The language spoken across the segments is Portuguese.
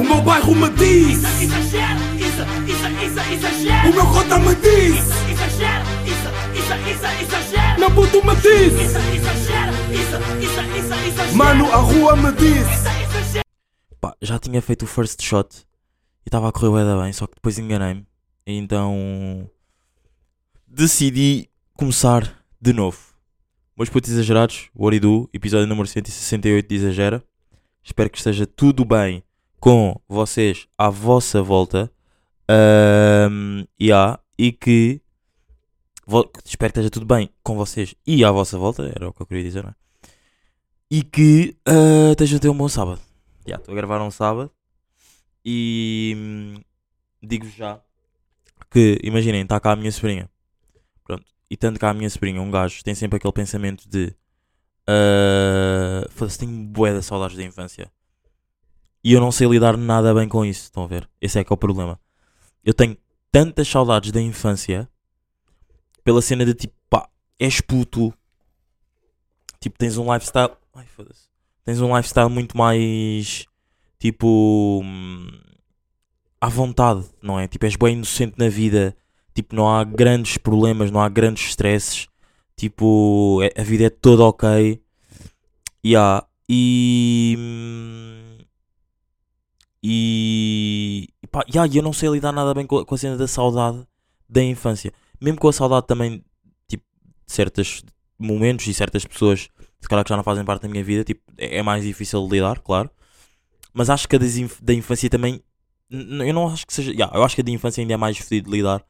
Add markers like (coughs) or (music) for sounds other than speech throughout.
O meu bairro me diz Isso, exagero, isso, isso, isso, exagero. O meu cota me diz Isso, exagero, isso, isso, isso, exagero. Meu puto me diz Isso, exagero, isso, isso, isso, exagero. Mano, a rua me diz. Pá, já tinha feito o first shot e estava a correr da bem, só que depois enganei-me. Então decidi começar de novo. Meus putos exagerados, I Do, episódio número 168 de Exagera. Espero que esteja tudo bem com vocês à vossa volta. Ahm, yeah, e que espero que esteja tudo bem com vocês e à vossa volta, era o que eu queria dizer, não é? E que ah, estejam a ter um bom sábado. Já, estou a gravar um sábado e hum, digo-vos já que, imaginem, está cá a minha sobrinha. Pronto, e tanto cá a minha sobrinha, um gajo, tem sempre aquele pensamento de ah, foda-se, tenho bué de saudades da infância. E eu não sei lidar nada bem com isso, estão a ver? Esse é que é o problema. Eu tenho tantas saudades da infância pela cena de tipo, pá, és puto, tipo, tens um lifestyle. Ai, foda-se. Tens um lifestyle muito mais tipo hum, à vontade, não é? Tipo, és bem inocente na vida, tipo, não há grandes problemas, não há grandes stresses, tipo, é- a vida é toda ok. Yeah. E. E. e Pá, yeah, eu não sei lidar nada bem com, a- com a cena da saudade da infância. Mesmo com a saudade também, tipo, de certos momentos e certas pessoas, se calhar que já não fazem parte da minha vida, tipo, é é mais difícil lidar, claro. Mas acho que a da infância também. Eu não acho que seja. Yeah, eu acho que a da infância ainda é mais fedido de lidar.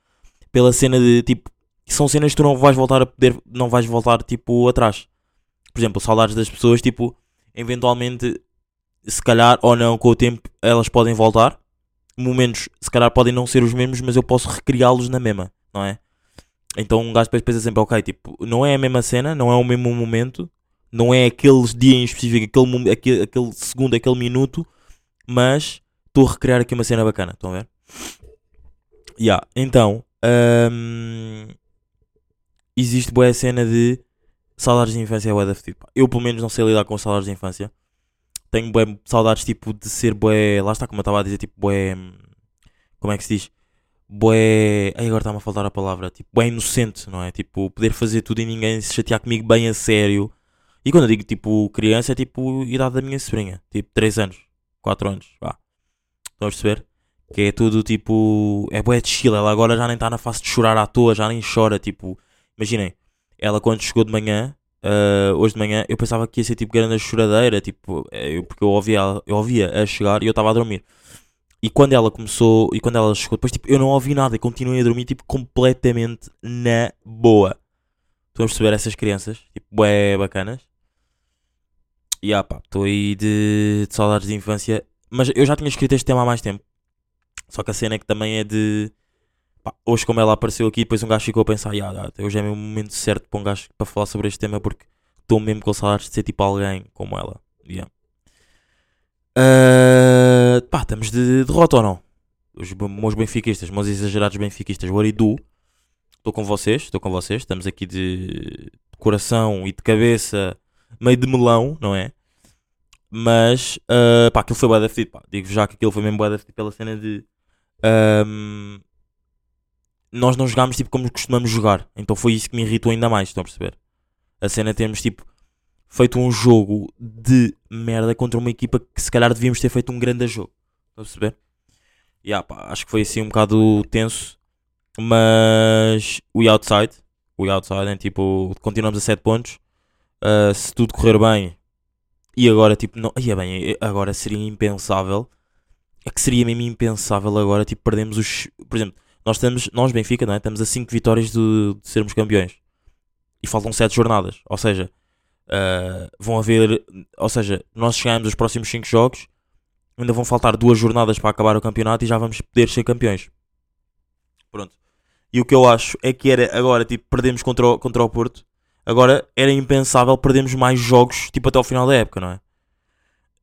Pela cena de tipo. São cenas que tu não vais voltar a poder. Não vais voltar tipo atrás. Por exemplo, saudades das pessoas, tipo. Eventualmente, se calhar ou não, com o tempo, elas podem voltar. Momentos, se calhar, podem não ser os mesmos, mas eu posso recriá-los na mesma, não é? Então um gajo depois pensa sempre, ok, tipo, não é a mesma cena, não é o mesmo momento, não é aquele dia em específico, aquele, aquele, aquele segundo, aquele minuto, mas estou a recriar aqui uma cena bacana, estão a ver? Yeah, então, hum, existe boa cena de saudades de infância é. Eu pelo menos não sei lidar com saudades de infância. Tenho bué saudades tipo de ser bué, lá está como eu estava a dizer, tipo bué, como é que se diz? Bué, agora está-me a faltar a palavra, tipo bué inocente, não é? Tipo, poder fazer tudo e ninguém se chatear comigo bem a sério. E quando eu digo tipo criança é tipo idade da minha sobrinha, tipo 3 anos, 4 anos, vá. Estão a perceber? Que é tudo tipo. É bué de chill. Ela agora já nem está na fase de chorar à toa, já nem chora. Tipo, imaginem, ela quando chegou de manhã, ah, hoje de manhã, eu pensava que ia ser tipo grande choradeira, tipo, eh, eu- porque eu ouvia, eu ouvia a chegar e eu estava a dormir. E quando ela começou, e quando ela chegou, depois tipo, eu não ouvi nada e continuei a dormir tipo completamente na boa. Estão a perceber essas crianças? Tipo, bué bacanas. E ah pá, estou aí de, de saudades de infância. Mas eu já tinha escrito este tema há mais tempo. Só que a cena é que também é de. Pá, hoje, como ela apareceu aqui, depois um gajo ficou a pensar: "Ya, ya, hoje é o momento certo para um gajo para falar sobre este tema porque estou mesmo com saudades de ser tipo alguém como ela. Ya. Ah, pá, estamos de derrota ou não? Os meus benfiquistas, meus exagerados benfiquistas, what do? Estou com vocês, estou com vocês. Estamos aqui de, coração e de cabeça, meio de melão, não é? Mas, ah, pá, aquilo foi bué da fedido, pá. Digo já que aquilo foi mesmo fedido pela cena de... ahm, nós não jogámos tipo como costumamos jogar. Então foi isso que me irritou ainda mais, estão a perceber? A cena temos tipo feito um jogo de merda contra uma equipa que se calhar devíamos ter feito um grande jogo. Estão a perceber? Yeah, pá, acho que foi assim um bocado tenso. Mas we outside. We outside, é tipo, continuamos a 7 pontos. Ah, se tudo correr bem. E agora, tipo, não. Ia bem, agora seria impensável. É que seria mesmo impensável agora, tipo, perdemos os. Por exemplo, nós estamos, nós Benfica, não é? Estamos a 5 vitórias de, de sermos campeões. E faltam 7 jornadas. Ou seja, ah, vão haver. Ou seja, nós chegamos os próximos 5 jogos. Ainda vão faltar duas jornadas para acabar o campeonato e já vamos poder ser campeões. Pronto. E o que eu acho é que era agora, tipo, perdemos contra o, contra o Porto. Agora era impensável perdermos mais jogos, tipo, até ao final da época, não é?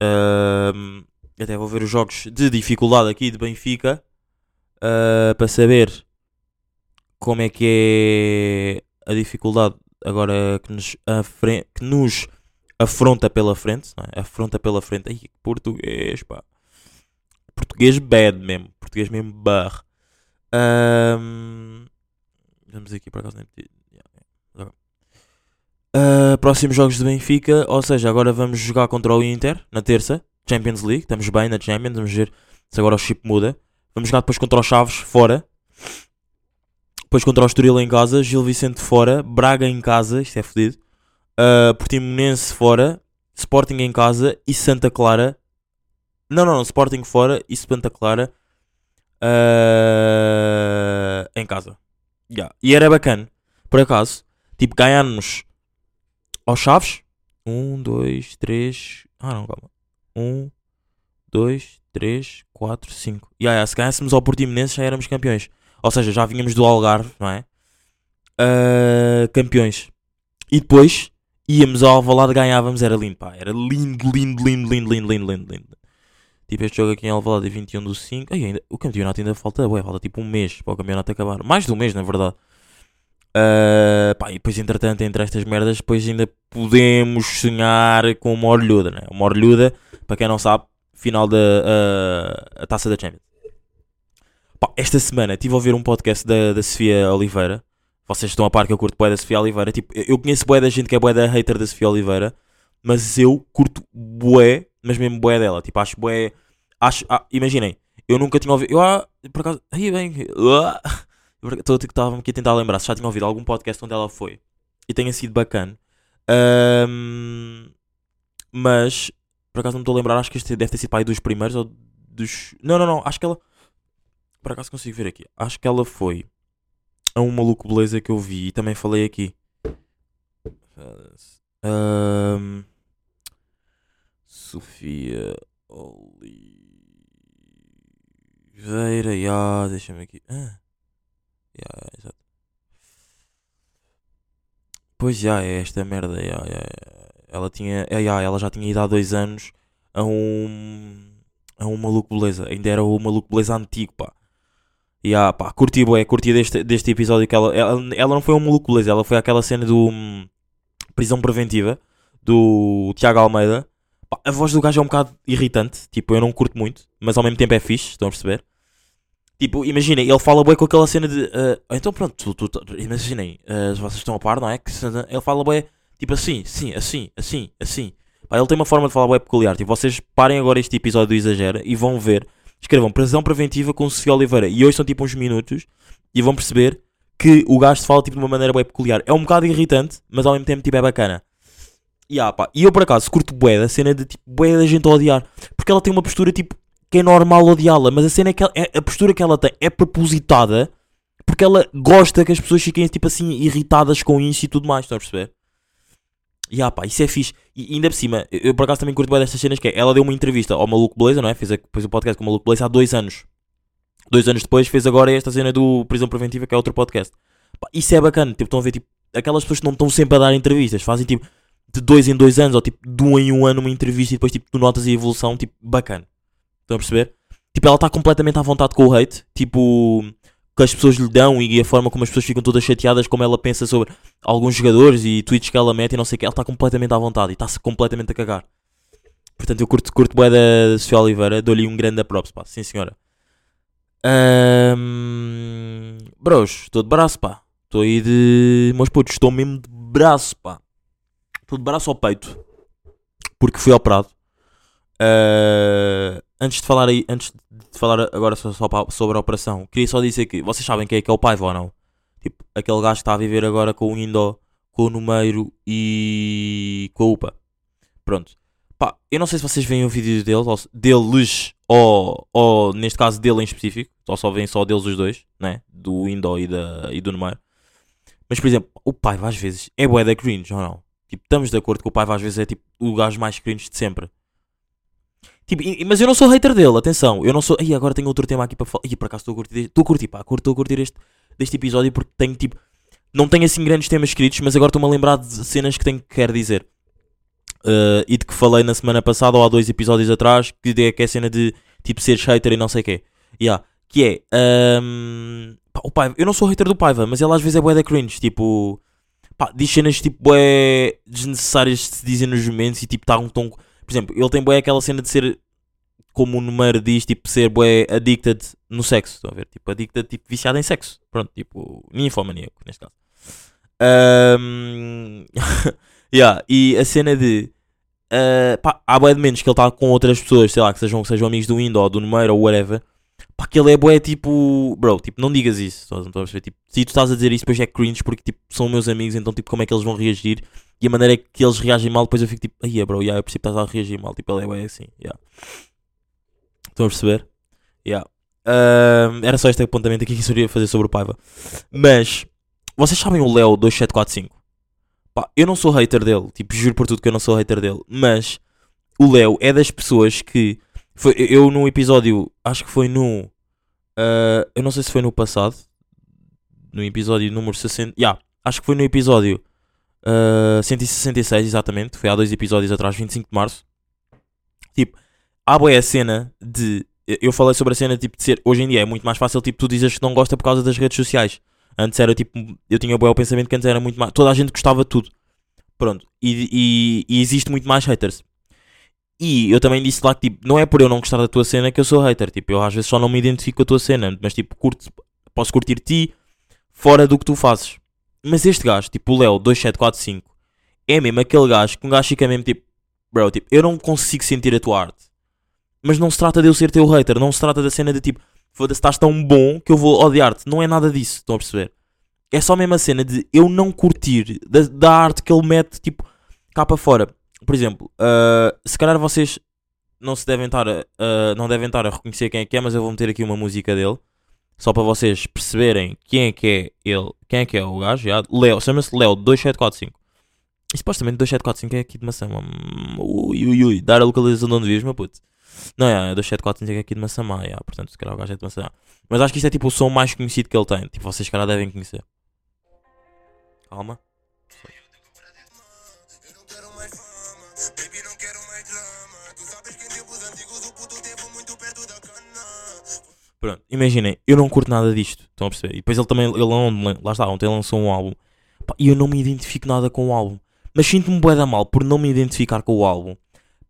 Ahm, até vou ver os jogos de dificuldade aqui de Benfica ah, para saber como é que é a dificuldade agora que nos, que nos afronta pela frente, é? Afronta pela frente. Ai, português, pá. Por- português bad mesmo. Português mesmo bar. Ahm, vamos aqui para casa. Uh, próximos jogos de Benfica, ou seja, agora vamos jogar contra o Inter na terça, Champions League. Estamos bem na Champions, vamos ver se agora o chip muda. Vamos jogar depois contra os Chaves fora. Depois contra o Estoril em casa, Gil Vicente fora, Braga em casa, isto é fodido. Uh, Portimonense fora, Sporting em casa e Santa Clara. Não, não, não, Sporting fora e Santa Clara uh, em casa. Yeah. E era bacana, por acaso, tipo, ganharmos aos Chaves. Um, dois, três. Ah, não, calma. Um, dois, três, quatro, cinco. E yeah, yeah, se ganhássemos ao Portimonense já éramos campeões. Ou seja, já vínhamos do Algarve, não é? Uh, campeões. E depois íamos ao Alvalade ganhávamos. Era lindo, pá. Era lindo, lindo, lindo, lindo, lindo, lindo, lindo. lindo. Tipo, este jogo aqui em Alvalade é 21 do 5. Ai, ainda, o campeonato ainda falta, ué, falta tipo um mês para o campeonato acabar. Mais de um mês, na verdade. Uh, pá, e depois, entretanto, entre estas merdas, depois ainda podemos sonhar com uma orlhuda, né? Uma orlhuda, para quem não sabe, final da uh, a taça da Champions. Pá, esta semana estive a ouvir um podcast da, da Sofia Oliveira. Vocês estão a par que eu curto bué da Sofia Oliveira. Tipo, eu conheço bué da gente que é bué da hater da Sofia Oliveira. Mas eu curto bué, mas mesmo bué dela. Tipo, acho bué... Acho, ah, imaginem, eu nunca tinha ouvido... Eu, ah, por acaso... Aí bem... (laughs) Estou estava aqui a tentar lembrar se já tinha ouvido algum podcast onde ela foi. E tenha sido bacana. Um, mas, por acaso não estou a lembrar, acho que este deve ter sido aí dos primeiros ou dos... Não, não, não, acho que ela... Por acaso consigo ver aqui. Acho que ela foi a um maluco beleza que eu vi e também falei aqui. Um, Sofia Oliveira, yeah, deixa-me aqui. Ah. Yeah, exato. Pois já, é esta merda. Yeah, yeah. Ela, tinha, yeah, ela já tinha ido há dois anos a um, a um maluco beleza. Ainda era o maluco beleza antigo, pá. E yeah, pá, curti, bué, curti deste, deste episódio que ela, ela, ela não foi um maluco beleza, ela foi aquela cena do hum, prisão preventiva do Tiago Almeida. Pá, a voz do gajo é um bocado irritante, tipo, eu não curto muito, mas ao mesmo tempo é fixe, estão a perceber? Tipo, imaginem, ele fala bem com aquela cena de. Uh, então pronto, tu, tu, imaginem, uh, vocês estão a par, não é? Que ele fala bem, tipo assim, sim, assim, assim, assim. Pá, ele tem uma forma de falar bem peculiar. Tipo, vocês parem agora este episódio do Exagera e vão ver. Escrevam prisão preventiva com Sofia Oliveira. E hoje são tipo uns minutos e vão perceber que o gajo fala tipo de uma maneira bem peculiar. É um bocado irritante, mas ao mesmo tempo tipo, é bacana. E, ah, pá, e eu por acaso curto bué da cena de tipo bué da gente a odiar. Porque ela tem uma postura tipo que é normal odiá-la, mas a cena é que ela, é, a postura que ela tem é propositada porque ela gosta que as pessoas fiquem tipo assim irritadas com isso e tudo mais, estão a perceber? E ah pá, isso é fixe. E ainda por cima, eu, por acaso também curto bem destas cenas que é, ela deu uma entrevista ao Maluco Beleza, não é? Fez, fez o podcast com o Maluco Beleza há dois anos. Dois anos depois fez agora esta cena do Prisão Preventiva, que é outro podcast. Pá, isso é bacana, tipo, estão a ver, tipo, aquelas pessoas que não estão sempre a dar entrevistas, fazem tipo de dois em dois anos, ou tipo de um em um ano uma entrevista e depois tipo tu notas a evolução, tipo, bacana. Estão a perceber? Tipo, ela está completamente à vontade com o hate. Tipo, que as pessoas lhe dão e a forma como as pessoas ficam todas chateadas, como ela pensa sobre alguns jogadores e tweets que ela mete e não sei o que. Ela está completamente à vontade e está-se completamente a cagar. Portanto, eu curto, curto bué da Sofia Oliveira. Dou-lhe um grande props, pá. Sim, senhora. Um... Bros, estou de braço, pá. Estou aí de. Meus putos, estou mesmo de braço, pá. Estou de braço ao peito. Porque fui operado. Uh, antes de falar aí, antes de falar agora só, só sobre a operação, queria só dizer que vocês sabem quem é que é o Paiva ou não? Tipo, aquele gajo que está a viver agora com o Indo, com o Numeiro e com a UPA. Pronto. Pá, eu não sei se vocês veem o vídeo deles, ou, deles, ou, ou neste caso dele em específico, ou só veem só deles os dois, né? Do Indo e, e do Numeiro. Mas, por exemplo, o Paiva às vezes é bué da cringe, ou não? Tipo, estamos de acordo que o Paiva às vezes é tipo o gajo mais cringe de sempre. Tipo, mas eu não sou hater dele, atenção. Eu não sou. Ih, agora tenho outro tema aqui para falar. Ih, por acaso estou a curtir. Estou a curtir, pá. Estou a curtir este, deste episódio porque tenho tipo. Não tenho assim grandes temas escritos, mas agora estou-me a lembrar de cenas que tenho que quero dizer. Uh, e de que falei na semana passada ou há dois episódios atrás, que é, que é a cena de tipo ser hater e não sei o quê. Yeah, que é. Um, pá, o Paiva, eu não sou hater do Paiva, mas ele às vezes é bué da cringe. Tipo. Pá, diz cenas tipo bué desnecessárias de se dizer nos momentos e tipo está um tom por exemplo, ele tem bem aquela cena de ser como o número diz, tipo, ser bué addicted no sexo. Estão a ver? Tipo, addicted, tipo, viciado em sexo. Pronto, tipo, ninfomaníaco, neste caso. Ahm, (laughs) yeah, e a cena de. ah, pá, há bué de menos que ele está com outras pessoas, sei lá, que sejam, sejam amigos do Indo ou do número ou whatever. Pá, que ele é bué tipo. Bro, tipo, não digas isso. Estás a? Tipo, se tu estás a dizer isso, depois é cringe porque tipo, são meus amigos, então tipo, como é que eles vão reagir? E a maneira que eles reagem mal, depois eu fico tipo, aí bro, yeah, eu percebo que estás a reagir mal. Tipo, ele é assim, yeah. Estão a perceber? Yeah. Ahm, era só este apontamento aqui que eu queria fazer sobre o Paiva. Mas, vocês sabem o Leo 2745? Pá, eu não sou hater dele, tipo, juro por tudo que eu não sou hater dele, mas o Leo é das pessoas que. Foi, eu no episódio, acho que foi no. ah, eu não sei se foi no passado, no episódio número 60. Yeah, acho que foi no episódio ah, 166, exatamente. Foi há dois episódios atrás, 25 de março. Tipo, há boa a cena de. Eu falei sobre a cena tipo, de ser. Hoje em dia é muito mais fácil, tipo, tu dizes que não gosta por causa das redes sociais. Antes era tipo. Eu tinha boa o pensamento que antes era muito mais. Toda a gente gostava de tudo. Pronto. E, e, e existe muito mais haters. E eu também disse lá que tipo, não é por eu não gostar da tua cena que eu sou hater. Tipo, eu às vezes só não me identifico com a tua cena. Mas tipo, curto, posso curtir ti fora do que tu fazes. Mas este gajo, tipo o Leo 2745, é mesmo aquele gajo que um gajo fica mesmo tipo, bro, tipo, eu não consigo sentir a tua arte. Mas não se trata de eu ser teu hater, não se trata da cena de tipo, foda-se, estás tão bom que eu vou odiar-te. Não é nada disso, estão a perceber? É só mesmo a cena de eu não curtir da, da arte que ele mete, tipo, cá para fora. Por exemplo, ah, se calhar vocês não se devem estar a, a- não devem estar a reconhecer quem é que é, mas eu vou meter aqui uma música dele. Só para vocês perceberem quem é que é ele, quem é que é o gajo. já. Leo, chama-se Leo 2745. E supostamente 2745 é aqui de. Hum, Ui, ui, ui. Dar a localização de onde vives, meu puto. Não, é, 2745 é aqui de Massamá, yeah, portanto, se calhar o gajo é de Massamá. Mas acho que isto é tipo o som mais conhecido que ele tem. Tipo, vocês, se calhar, devem conhecer. Calma. Pronto, imaginem, eu não curto nada disto. Estão a perceber? E depois ele também, ele ontem, lá está, ontem lançou um álbum. E eu não me identifico nada com o álbum. Mas sinto-me bué da mal por não me identificar com o álbum.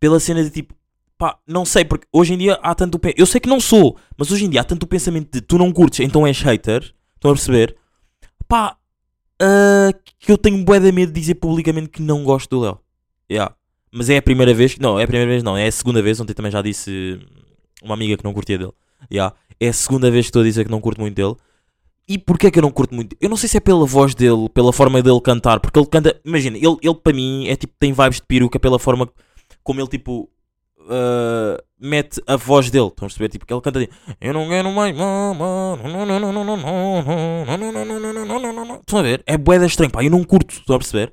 Pela cena de tipo, pá, não sei, porque hoje em dia há tanto Eu sei que não sou, mas hoje em dia há tanto pensamento de tu não curtes, então és hater. Estão a perceber? Pá, ah, que eu tenho bué de medo de dizer publicamente que não gosto do Léo. Yeah. Mas é a primeira vez, não, é a primeira vez não, é a segunda vez, ontem também já disse uma amiga que não curtia dele. Yeah. É a segunda vez que estou a dizer que não curto muito dele. E porquê é que eu não curto muito? Eu não sei se é pela voz dele, pela forma dele cantar, porque ele canta. Imagina, ele, ele para mim é tipo, tem vibes de peruca pela forma como ele tipo. Uh, mete a voz dele, estão a perceber? Tipo, que ele canta Eu não quero mais. Estão a ver? É boeda estranho, pá. Eu não curto, estão a perceber?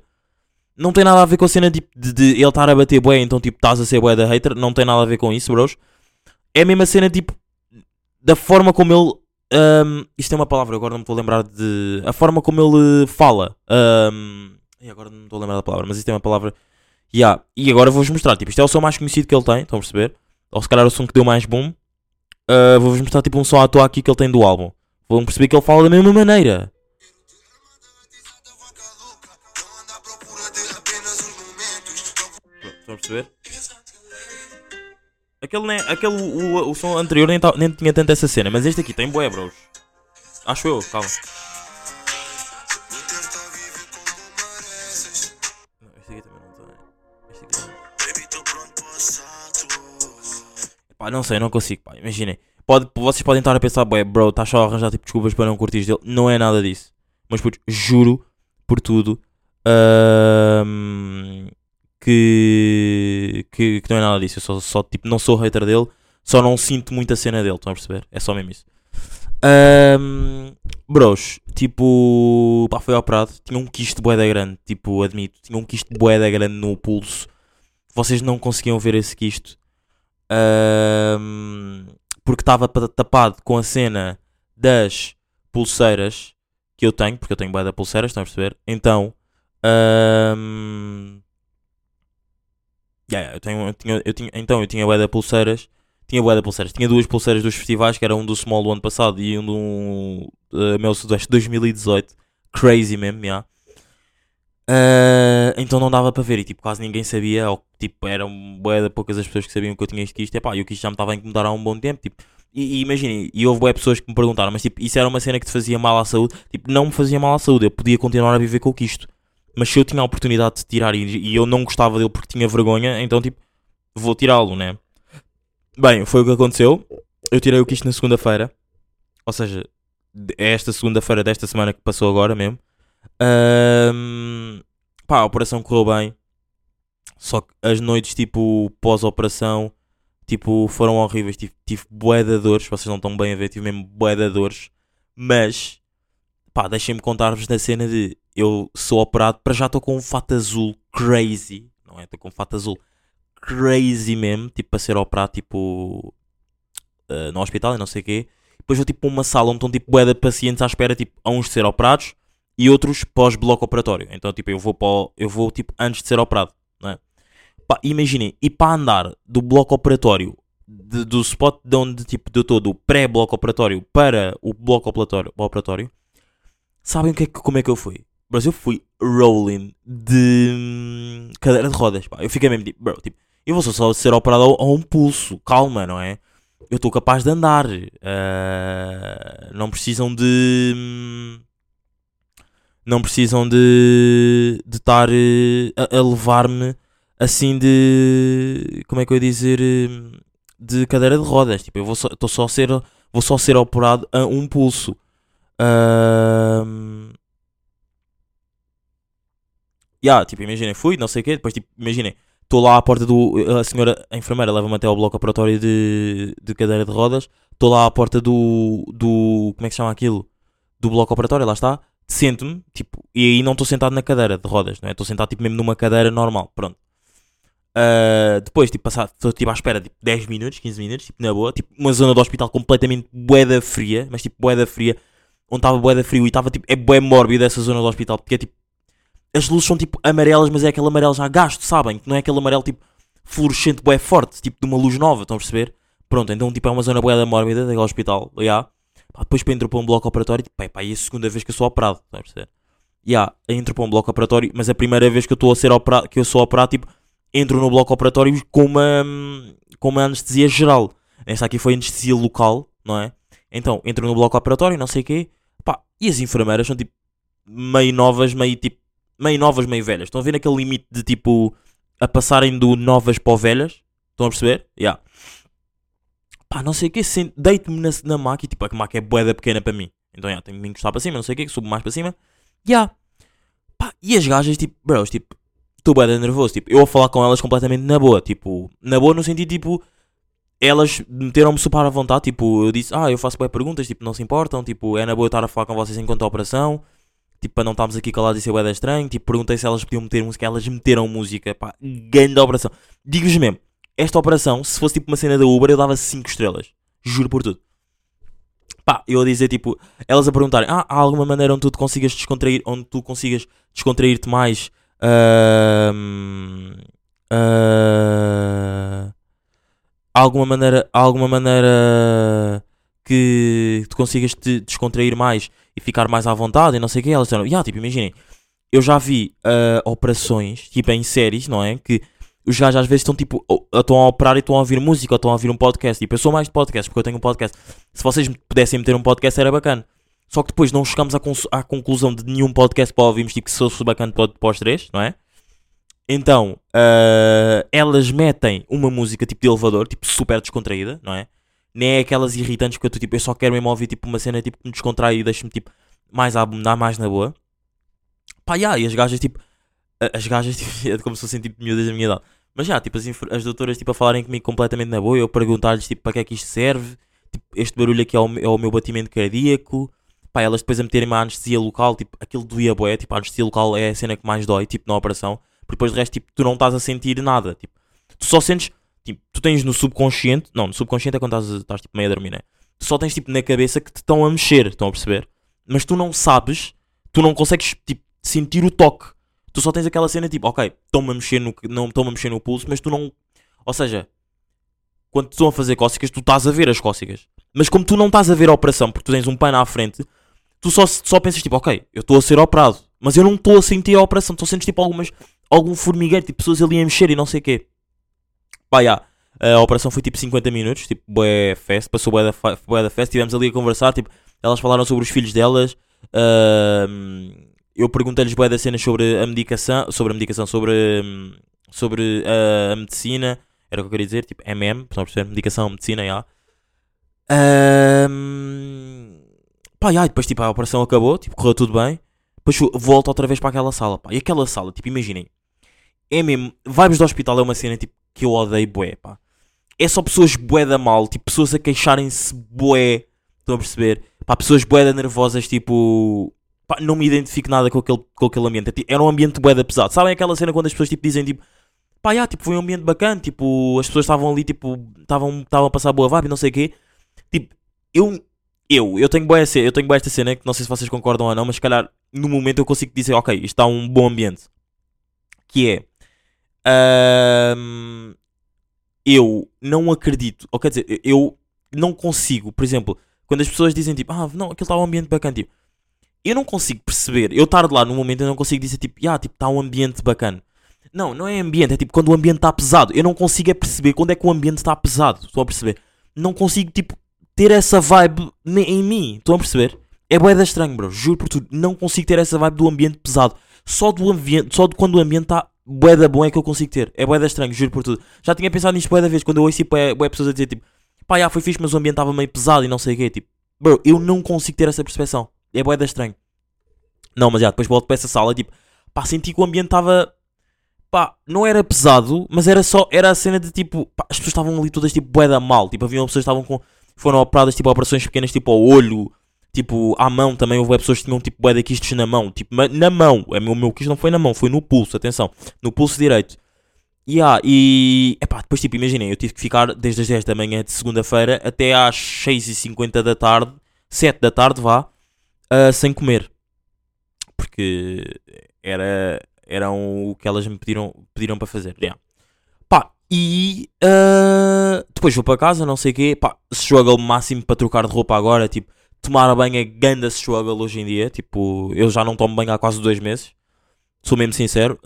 Não tem nada a ver com a cena de, de, de ele estar a bater boé, então tipo, estás a ser boé da hater. Não tem nada a ver com isso, bros. É a mesma cena tipo, da forma como ele. ahm, isto é uma palavra, agora não me estou a lembrar de. A forma como ele fala. e agora não me estou a lembrar da palavra, mas isto é uma palavra. Yeah. E agora vou-vos mostrar. Tipo, isto é o som mais conhecido que ele tem, estão a perceber? Ou se calhar o som que deu mais boom. Ah, vou-vos mostrar tipo um som à toa aqui que ele tem do álbum. Vão perceber que ele fala da mesma maneira. Armatizada, vaca louca. Aquele, nem, aquele o, o, som anterior nem, nem tinha tanto essa cena, mas este aqui tem bué, bros. Acho eu, calma. Não, assalto. Pá, não sei, não consigo, pá. Imaginem. Pode, vocês podem estar a pensar, bué, bro, estás só a arranjar tipo desculpas para não curtir dele. Não é nada disso. Mas, putz, juro por tudo ahm, que, que, que não é nada disso. Eu só, só, tipo, não sou hater dele, só não sinto muita cena dele. Estão a perceber? É só mesmo isso. Ahm, bros, tipo, pá, foi operado. Tinha um quisto boeda grande, tipo, admito. Tinha um quisto boeda grande no pulso. Vocês não conseguiam ver esse quisto. Ahm, porque estava pa- tapado com a cena das pulseiras que eu tenho, porque eu tenho boeda pulseiras, estão a perceber? Então, ahm, yeah, yeah, eu tenho, eu tinha, eu tinha, então eu tinha boeda pulseiras, tinha boeda pulseiras, tinha duas pulseiras dos festivais, que era um do Small do ano passado e um do uh, meu Sudoeste 2018, crazy mesmo, yeah. Ah, então não dava para ver e tipo, quase ninguém sabia, ou tipo, eram bué de poucas as pessoas que sabiam que eu tinha isto isto, e o que isto já me estava a incomodar há um bom tempo, tipo, e, e imaginem, e houve bué pessoas que me perguntaram, mas tipo, isso era uma cena que te fazia mal à saúde, tipo, não me fazia mal à saúde, eu podia continuar a viver com o quisto, mas se eu tinha a oportunidade de tirar e, e eu não gostava dele porque tinha vergonha, então tipo, vou tirá-lo, né? Bem, foi o que aconteceu, eu tirei o quisto na segunda-feira, ou seja, é esta segunda-feira desta semana que passou agora mesmo. Ahm, pá, a operação correu bem. Só que as noites, tipo, pós-operação, tipo, foram horríveis. Tive, tive bué de dores, vocês não estão bem a ver, tive mesmo bué de dores. Mas, pá, deixem-me contar-vos da cena de eu sou operado, para já estou com um fato azul crazy, não é? Estou com um fato azul crazy mesmo, tipo, para ser operado, tipo, ah, no hospital e não sei o quê. Depois vou tipo para uma sala onde estão tipo bué de pacientes à espera, tipo, a uns de ser operados e outros pós-bloco operatório. Então, tipo, eu vou, para eu vou tipo antes de ser operado, não é? Imaginem, e para andar do bloco operatório, de- do spot de onde tipo, eu estou, do pré-bloco operatório para o bloco operatório, operatório sabem é que, como é que eu fui? Eu fui rolling de hum, cadeira de rodas, pá. Eu fiquei mesmo tipo, bro, tipo, eu vou só ser operado a, um pulso, calma, não é? Eu estou capaz de andar. ah, não precisam de. hum, Não precisam de. de estar eh, a, a levar-me assim de. Como é que eu ia dizer? hum, De cadeira de rodas. Tipo, eu vou só, só a ser. Vou só ser operado a um pulso. Ahm, Yeah, tipo, imaginem, fui, não sei o quê, depois, tipo, imaginem, estou lá à porta do. A senhora, a enfermeira, leva-me até ao bloco operatório de, de cadeira de rodas, estou lá à porta do. do. como é que se chama aquilo? Do bloco operatório, lá está, sento-me, tipo, e aí não estou sentado na cadeira de rodas, não é? Estou sentado, tipo, mesmo numa cadeira normal, pronto. Ah, depois, tipo, passar, estou tipo à espera, tipo, 10 minutos, 15 minutos, tipo, na boa, tipo, uma zona do hospital completamente boeda fria, mas tipo, boeda fria, onde estava boeda frio e estava, tipo, é bué mórbido essa zona do hospital, porque é tipo, as luzes são tipo amarelas, mas é aquele amarelo já gasto, sabem? Que não é aquele amarelo tipo fluorescente, bué forte, tipo de uma luz nova, estão a perceber? Pronto, então tipo é uma zona boeda mórbida daquele hospital, já. Pá, depois para entro para um bloco operatório, tipo, pá, e é a segunda vez que eu sou operado, estão a perceber? Já, entro para um bloco operatório, mas a primeira vez que eu estou a ser operado, que eu sou operado, tipo, entro no bloco operatório com uma, com uma anestesia geral. Essa aqui foi anestesia local, não é? Então, entro no bloco operatório, não sei o quê, pá, e as enfermeiras são tipo meio novas, meio tipo meio novas, meio velhas. Estão a ver naquele limite de tipo a passarem do novas para velhas? Estão a perceber? Yeah. Pá, não sei o que, deito-me na, na maca e tipo a maca é boeda pequena para mim. Então yeah, tenho que me encostar para cima, não sei o que, subo mais para cima. Yeah. Pá, e as gajas, tipo, bros, tipo, estou boeda nervoso. Tipo, eu a falar com elas completamente na boa. Tipo, na boa no sentido tipo. Elas meteram-me super à vontade, tipo, eu disse, ah, eu faço boas perguntas, tipo, não se importam, tipo, é na boa estar a falar com vocês enquanto a operação, tipo, para não estarmos aqui calados e ser bué estranho, tipo, perguntei se elas podiam meter música, elas meteram música, pá, grande operação. Digo-vos mesmo, esta operação, se fosse tipo uma cena da Uber, eu dava 5 estrelas, juro por tudo. Pá, eu a dizer, tipo, elas a perguntarem, ah, há alguma maneira onde tu te consigas descontrair, onde tu consigas descontrair-te mais, ah, há alguma maneira, alguma maneira que tu consigas te descontrair mais e ficar mais à vontade e não sei o que. Elas disseram, yeah, tipo, imaginem, eu já vi ah, operações, tipo em séries, não é? Que os gajos às vezes estão tipo, estão a operar e estão a ouvir música ou estão a ouvir um podcast. Tipo, eu sou mais de podcast porque eu tenho um podcast. Se vocês pudessem meter um podcast era bacana. Só que depois não chegamos à, à conclusão de nenhum podcast para ouvirmos, tipo, que se fosse bacana para, os três, não é? Então, ah, elas metem uma música tipo de elevador, tipo super descontraída, não é? Nem é aquelas irritantes que eu, tô, tipo, eu só quero mesmo ouvir tipo uma cena tipo, que me descontrai e deixa-me tipo mais a abonar, mais na boa. Pá, yeah, e as gajas tipo. a- As gajas (laughs) tipo, é como se fossem tipo miúdas da minha idade. Mas já, tipo, as, as doutoras tipo, a falarem comigo completamente na boa, eu perguntar-lhes tipo, para que é que isto serve, tipo, este barulho aqui é o, é o meu batimento cardíaco. Pá, elas depois a meterem uma anestesia local, tipo, aquilo doía boé, tipo, a anestesia local é a cena que mais dói, tipo, na operação. Porque depois de resto, tipo, tu não estás a sentir nada, tipo, tu só sentes, tipo, tu tens no subconsciente, não, no subconsciente é quando estás, estás tipo, meio a dormir, né? Tu só tens, tipo, na cabeça que te estão a mexer, estão a perceber? Mas tu não sabes, tu não consegues, tipo, sentir o toque. Tu só tens aquela cena, tipo, ok, estão-me a mexer no, não estão a mexer no pulso, mas tu não, ou seja, quando te estão a fazer cócegas, tu estás a ver as cócegas. Mas como tu não estás a ver a operação, porque tu tens um pano à frente, tu só, só pensas tipo, ok, eu estou a ser operado. Mas eu não estou a sentir a operação, estou a sentir tipo algumas, algum formigueiro, tipo pessoas ali a mexer e não sei o quê. Pá, já. A operação foi tipo 50 minutos, tipo, bué fest, passou bué da, bué da fest, estivemos ali a conversar, tipo, elas falaram sobre os filhos delas, ahm, eu perguntei-lhes bué das cenas sobre a medicação, sobre a medicação, sobre, hum, sobre ah, a medicina, era o que eu queria dizer, tipo, MM, estão a perceber? Medicação, medicina, já. Ahm, pá, já, e depois tipo, a operação acabou, tipo, correu tudo bem, depois volto outra vez para aquela sala, pá, e aquela sala, tipo, imaginem, é mesmo, vibes do hospital é uma cena, tipo, que eu odeio bué, pá. É só pessoas bué da mal, tipo, pessoas a queixarem-se bué, estão a perceber? Pá, pessoas bué da nervosas, tipo... Pá, não me identifico nada com aquele, com aquele ambiente. É Era um ambiente bué da pesado. Sabem aquela cena quando as pessoas, tipo, dizem, tipo... Pá, tipo, foi um ambiente bacana, tipo... As pessoas estavam ali, tipo... Estavam a passar boa vibe não sei o quê. Tipo, eu... Eu, eu tenho bué, essa- eu tenho bué esta cena, que não sei se vocês concordam ou não, mas se calhar, no momento eu consigo dizer, ok, isto está um bom ambiente. Que é... Ahm, eu não acredito, ou quer dizer, eu não consigo, por exemplo, quando as pessoas dizem tipo, ah, não, aquilo está um ambiente bacana, tipo, eu não consigo perceber, eu estar lá no momento, eu não consigo dizer tipo, ah, tipo, está um ambiente bacana. Não, não é ambiente, é tipo quando o ambiente está pesado. Eu não consigo é perceber quando é que o ambiente está pesado. Estão a perceber? Não consigo, tipo, ter essa vibe em mim. Estão a perceber? É boeda estranho, bro. Juro por tudo. Não consigo ter essa vibe do ambiente pesado. Só do ambiente, só de quando o ambiente está boeda bom é que eu consigo ter. É boeda estranho, juro por tudo. Já tinha pensado nisto boeda vez quando eu ouço tipo, bué pessoas a dizer tipo, pá, já foi fixe, mas o ambiente estava meio pesado e não sei o quê. Tipo, bro, eu não consigo ter essa percepção. É boeda estranho. Não, mas já, depois volto para essa sala, tipo, pá, senti que o ambiente estava, pá, não era pesado, mas era só, era a cena de tipo, pá, as pessoas estavam ali todas tipo, bué da mal, tipo, havia pessoas que estavam com, foram operadas, tipo, operações pequenas, tipo, ao olho, tipo, à mão também, houve pessoas que tinham, tipo, bué de quistes na mão, tipo, na mão, o meu, o meu quis não foi na mão, foi no pulso, atenção, no pulso direito. Yeah, e, epá, depois, tipo, imaginem, eu tive que ficar desde as 10 da manhã de segunda-feira até às 6h50 da tarde, 7 da tarde, vá, ah, sem comer porque era, eram o que elas me pediram, pediram para fazer. Yeah. Pá, e ah, depois vou para casa, não sei o quê. Pá, struggle máximo para trocar de roupa agora. Tipo, tomar banho é ganda struggle hoje em dia. Tipo, eu já não tomo banho há quase dois meses. Sou mesmo sincero.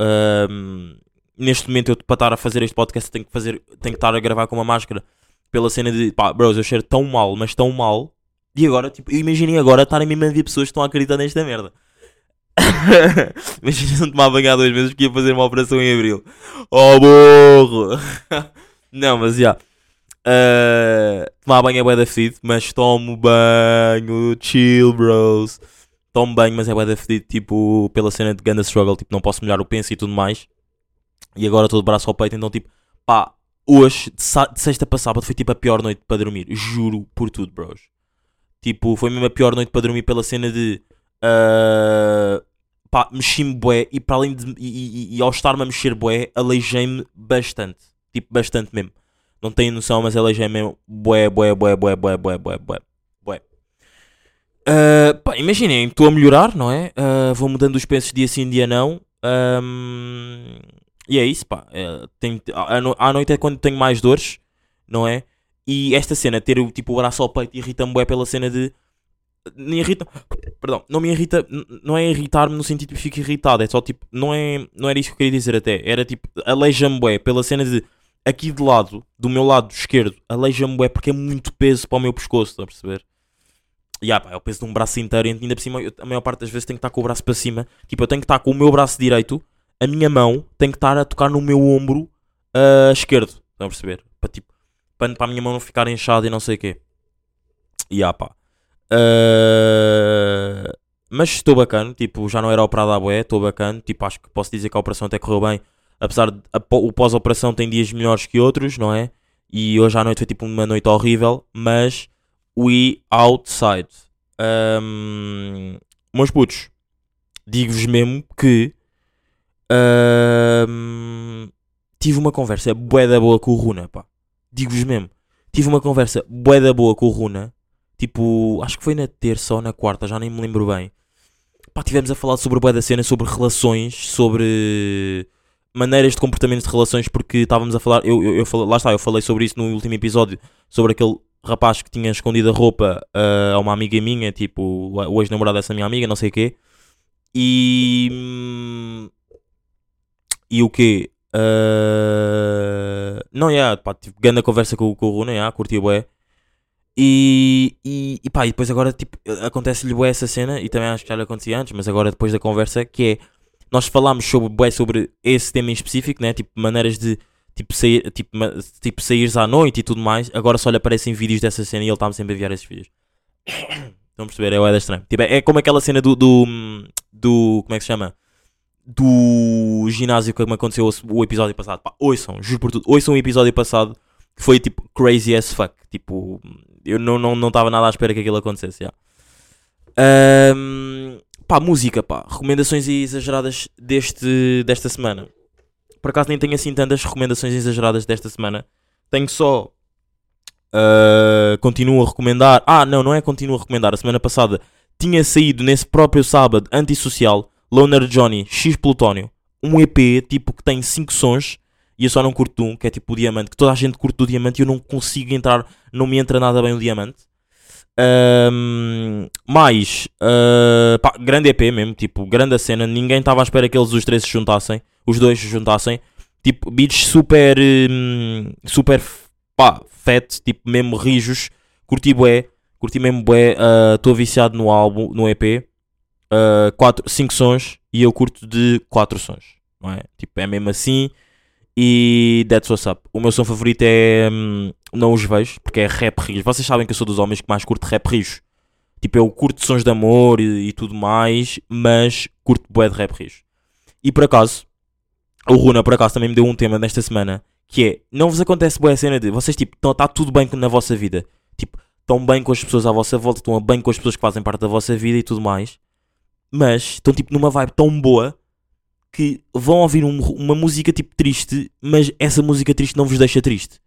Neste momento, eu para estar a fazer este podcast, tenho que, fazer, tenho que estar a gravar com uma máscara. Pela cena de, pá, bros, eu cheiro tão mal, mas tão mal. E agora, tipo, eu imaginei agora estarem mesmo a ver pessoas que estão a acreditar nesta merda. (laughs) Imagina não tomar banho há dois meses que ia fazer uma operação em abril. Oh, burro! (laughs) não, mas já. Uh, tomar banho é bué da mas tomo banho, chill, bros. Tomo banho, mas é bué da tipo, pela cena de Ganda Struggle, tipo, não posso molhar o penso e tudo mais. E agora estou de braço ao peito, então, tipo, pá, hoje, de, de sexta para sábado, foi tipo a pior noite para dormir. Juro por tudo, bros. Tipo, foi mesmo a pior noite para dormir pela cena de. ah, pá, mexi-me bué e para além de. E, e- e ao estar-me a mexer bué, aleijei-me bastante. Tipo, bastante mesmo. Não tenho noção, mas aleijei-me mesmo bué, bué, bué, bué, bué, bué, bué, bué. bué. Ah, pá, imaginem, estou a melhorar, não é? Ah, vou mudando os pensos dia sim, dia não. Ahm, e é isso, pá. É, tenho- à, no- à noite é quando tenho mais dores, não é? E esta cena, ter o, tipo, o braço ao peito, irrita-me bué pela cena de. Me irrita. Perdão, não me irrita. Não é irritar-me no sentido de fico irritado. É só tipo. Não, é, não era isso que eu queria dizer até. Era tipo. Aleija-me bué pela cena de. Aqui de lado, do meu lado esquerdo, aleija-me bué porque é muito peso para o meu pescoço, estão a perceber? E ah, pá, é o peso de um braço inteiro, e ainda por cima, eu, a maior parte das vezes tenho que estar com o braço para cima. Tipo, eu tenho que estar com o meu braço direito, a minha mão tem que estar a tocar no meu ombro ah, esquerdo. Estão a perceber? Para, tipo, para, para a minha mão não ficar inchada e não sei o quê. E ah, pá. Ah, mas estou bacana, tipo, já não era operado à boé, estou bacana. Tipo, acho que posso dizer que a operação até correu bem. Apesar de a o pós-operação tem dias melhores que outros, não é? E hoje à noite foi tipo uma noite horrível, mas we outside. Ahm, meus putos, digo-vos mesmo que ahm, tive uma conversa bué da boa com o Runa, pá. Digo-vos mesmo, tive uma conversa bué da boa com o Runa, tipo, acho que foi na terça ou na quarta, já nem me lembro bem. Pá, tivemos a falar sobre bué da cena, sobre relações, sobre maneiras de comportamento de relações, porque estávamos a falar, eu, eu, eu falei, lá está, eu falei sobre isso no último episódio, sobre aquele rapaz que tinha escondido a roupa ah, a uma amiga minha, tipo, o ex-namorado dessa minha amiga, não sei o quê. E. E o quê? Ah, não, yeah, pá, tipo, grande conversa com, com o Runa, yeah, curti bué. E, e, e pá, e depois agora tipo, acontece-lhe bué essa cena, e também acho que já lhe acontecia antes, mas agora depois da conversa, que é, nós falámos sobre, sobre esse tema em específico, né, tipo, maneiras de, tipo, sair, tipo, tipo, saíres à noite e tudo mais, agora só lhe aparecem vídeos dessa cena e ele está-me sempre a enviar esses vídeos. (coughs) Estão a perceber? É o estranho. Tipo, é, é como aquela cena do, do, do, como é que se chama? Do ginásio que me aconteceu o, episódio passado. Pá, ouçam, juro por tudo, ouçam o episódio passado que foi tipo crazy as fuck. Tipo, eu não estava não, não nada à espera que aquilo acontecesse. já. Ahm, pá, música, pá. Recomendações exageradas deste, desta semana. Por acaso nem tenho assim tantas recomendações exageradas desta semana. Tenho só. ah, continuo a recomendar. Ah, não, não é continuo a recomendar. A semana passada tinha saído nesse próprio sábado, antissocial, Loner Johnny, X Plutónio. Um EP tipo que tem 5 sons e eu só não curto um, que é tipo o Diamante, que toda a gente curte do Diamante e eu não consigo entrar, não me entra nada bem o Diamante. Ahm, mais, ah, pá, grande EP mesmo, tipo, grande a cena, ninguém estava à espera que eles os três se juntassem, os dois se juntassem, tipo, beats super, hum, super, pá, fat, tipo, mesmo rijos, curti bué, curti mesmo bué, estou viciado no álbum, no EP, 5 sons e eu curto de 4 sons, não é? Tipo, é mesmo assim e that's what's up. O meu som favorito é. hum, não os vejo, porque é rap rios. Vocês sabem que eu sou dos homens que mais curto rap rios. Tipo, eu curto sons de amor e, e tudo mais, mas curto bué de rap rios. E por acaso, o Runa por acaso também me deu um tema nesta semana que é: não vos acontece bué a cena de vocês, tipo, está tudo bem na vossa vida. Tipo, estão bem com as pessoas à vossa volta, estão bem com as pessoas que fazem parte da vossa vida e tudo mais, mas estão tipo numa vibe tão boa que vão ouvir um- uma música tipo triste, mas essa música triste não vos deixa triste.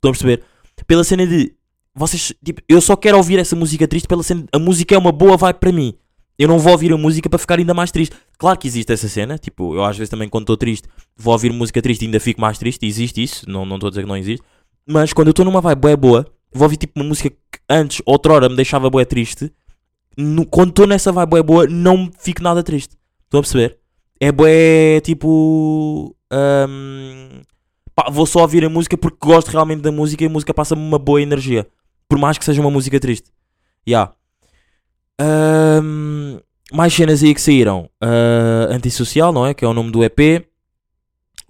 Estão a perceber? Pela cena de vocês, tipo, eu só quero ouvir essa música triste pela cena a música é uma boa vibe para mim. Eu não vou ouvir a música para ficar ainda mais triste. Claro que existe essa cena, tipo, eu às vezes também quando estou triste vou ouvir música triste e ainda fico mais triste, existe isso, não não estou a dizer que não existe. Mas quando eu estou numa vibe bué boa, vou ouvir tipo uma música que antes, outrora, me deixava bué triste. No- quando estou nessa vibe bué boa, não fico nada triste. Estão a perceber? É bué tipo. hum, pá, vou só ouvir a música porque gosto realmente da música e a música passa-me uma boa energia. Por mais que seja uma música triste. Ya. Hum, mais cenas aí que saíram. Ah, Antissocial, não é? Que é o nome do EP.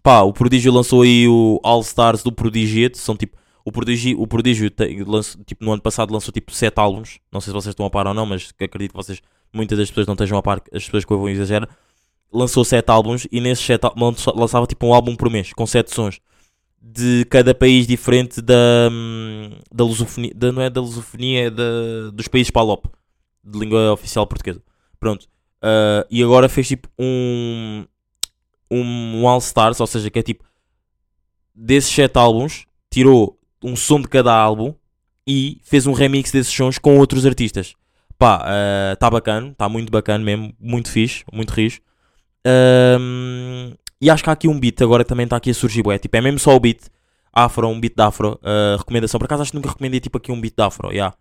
Pá, o Prodígio lançou aí o All Stars do Prodigiate. São tipo. O Prodígio, o Prodígio lançou- tipo, no ano passado lançou tipo 7 álbuns. Não sei se vocês estão a par ou não, mas acredito que vocês, muitas das pessoas não estejam a par, as pessoas que ouvem exageram lançou 7 álbuns e nesses 7 álbuns lançava tipo um álbum por mês, com 7 sons de cada país diferente da, hum, da lusofonia, da, não é da lusofonia, é da, dos países PALOP, de língua oficial portuguesa. Pronto. Ah, e agora fez tipo um, um All Stars, ou seja, que é tipo desses 7 álbuns, tirou um som de cada álbum e fez um remix desses sons com outros artistas. Pá, está bacana, está muito bacana mesmo, muito fixe, muito rijo. Ahm, e acho que há aqui um beat agora que também está aqui a surgir, bué. Tipo, é mesmo só o beat afro, um beat de afro. ah, recomendação, por acaso acho que nunca recomendei tipo aqui um beat de afro. Yeah.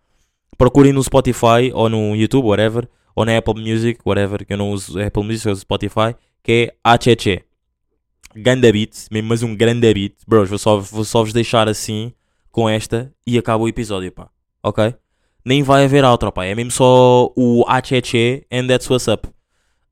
Procurem no Spotify ou no YouTube, whatever, ou na Apple Music, whatever, que eu não uso Apple Music, eu uso Spotify, que é Acheche. Ganda beat, mesmo, mas um grande beat. Bros, vou só, vou só vos deixar assim com esta e acaba o episódio, pá. Ok? Nem vai haver outro, pá. É mesmo só o Acheche and that's what's up.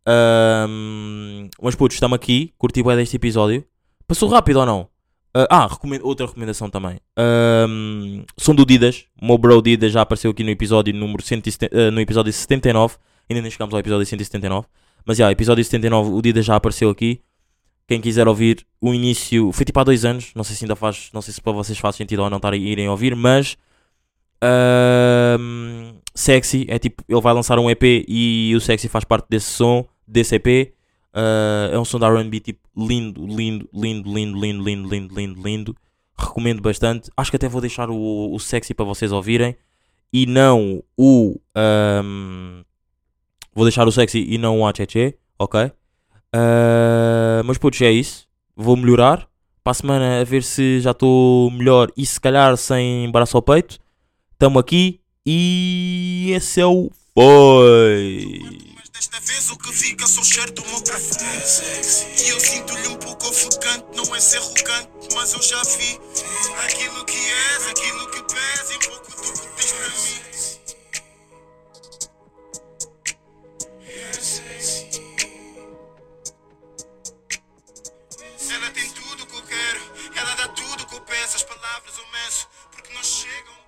Ahm, mas putos, estamos aqui. Curti bem deste episódio. Passou rápido ou não? Ah, ah, recomendo- outra recomendação também. Ahm, som do Didas. O meu bro Didas já apareceu aqui no episódio número 170, ah, no episódio 79. Ainda nem chegamos ao episódio 179. Mas já, episódio 79, o Didas já apareceu aqui. Quem quiser ouvir o início, foi tipo há dois anos. Não sei se ainda faz, não sei se para vocês faz sentido ou não estarem irem ouvir, mas Sexy é tipo, ele vai lançar um EP e o Sexy faz parte desse som, desse EP. Ah, é um som da RB tipo lindo, lindo, lindo, lindo, lindo, lindo, lindo, lindo, lindo. Recomendo bastante. Acho que até vou deixar o, o Sexy para vocês ouvirem. E não o. ahm, vou deixar o Sexy e não o Acheche, ok? Ah, mas putz, é isso. Vou melhorar. Para a semana a ver se já estou melhor e se calhar sem embaraço ao peito. Tamo aqui e esse é o Foi. Desta vez o que fica só o cheiro do meu perfume E eu sinto-lhe um pouco ofegante Não é ser arrogante, mas eu já vi Aquilo que és, aquilo que pesa E pouco do que tens para mim. Ela tem tudo o que eu quero Ela dá tudo o que eu peço As palavras eu meço Porque não chegam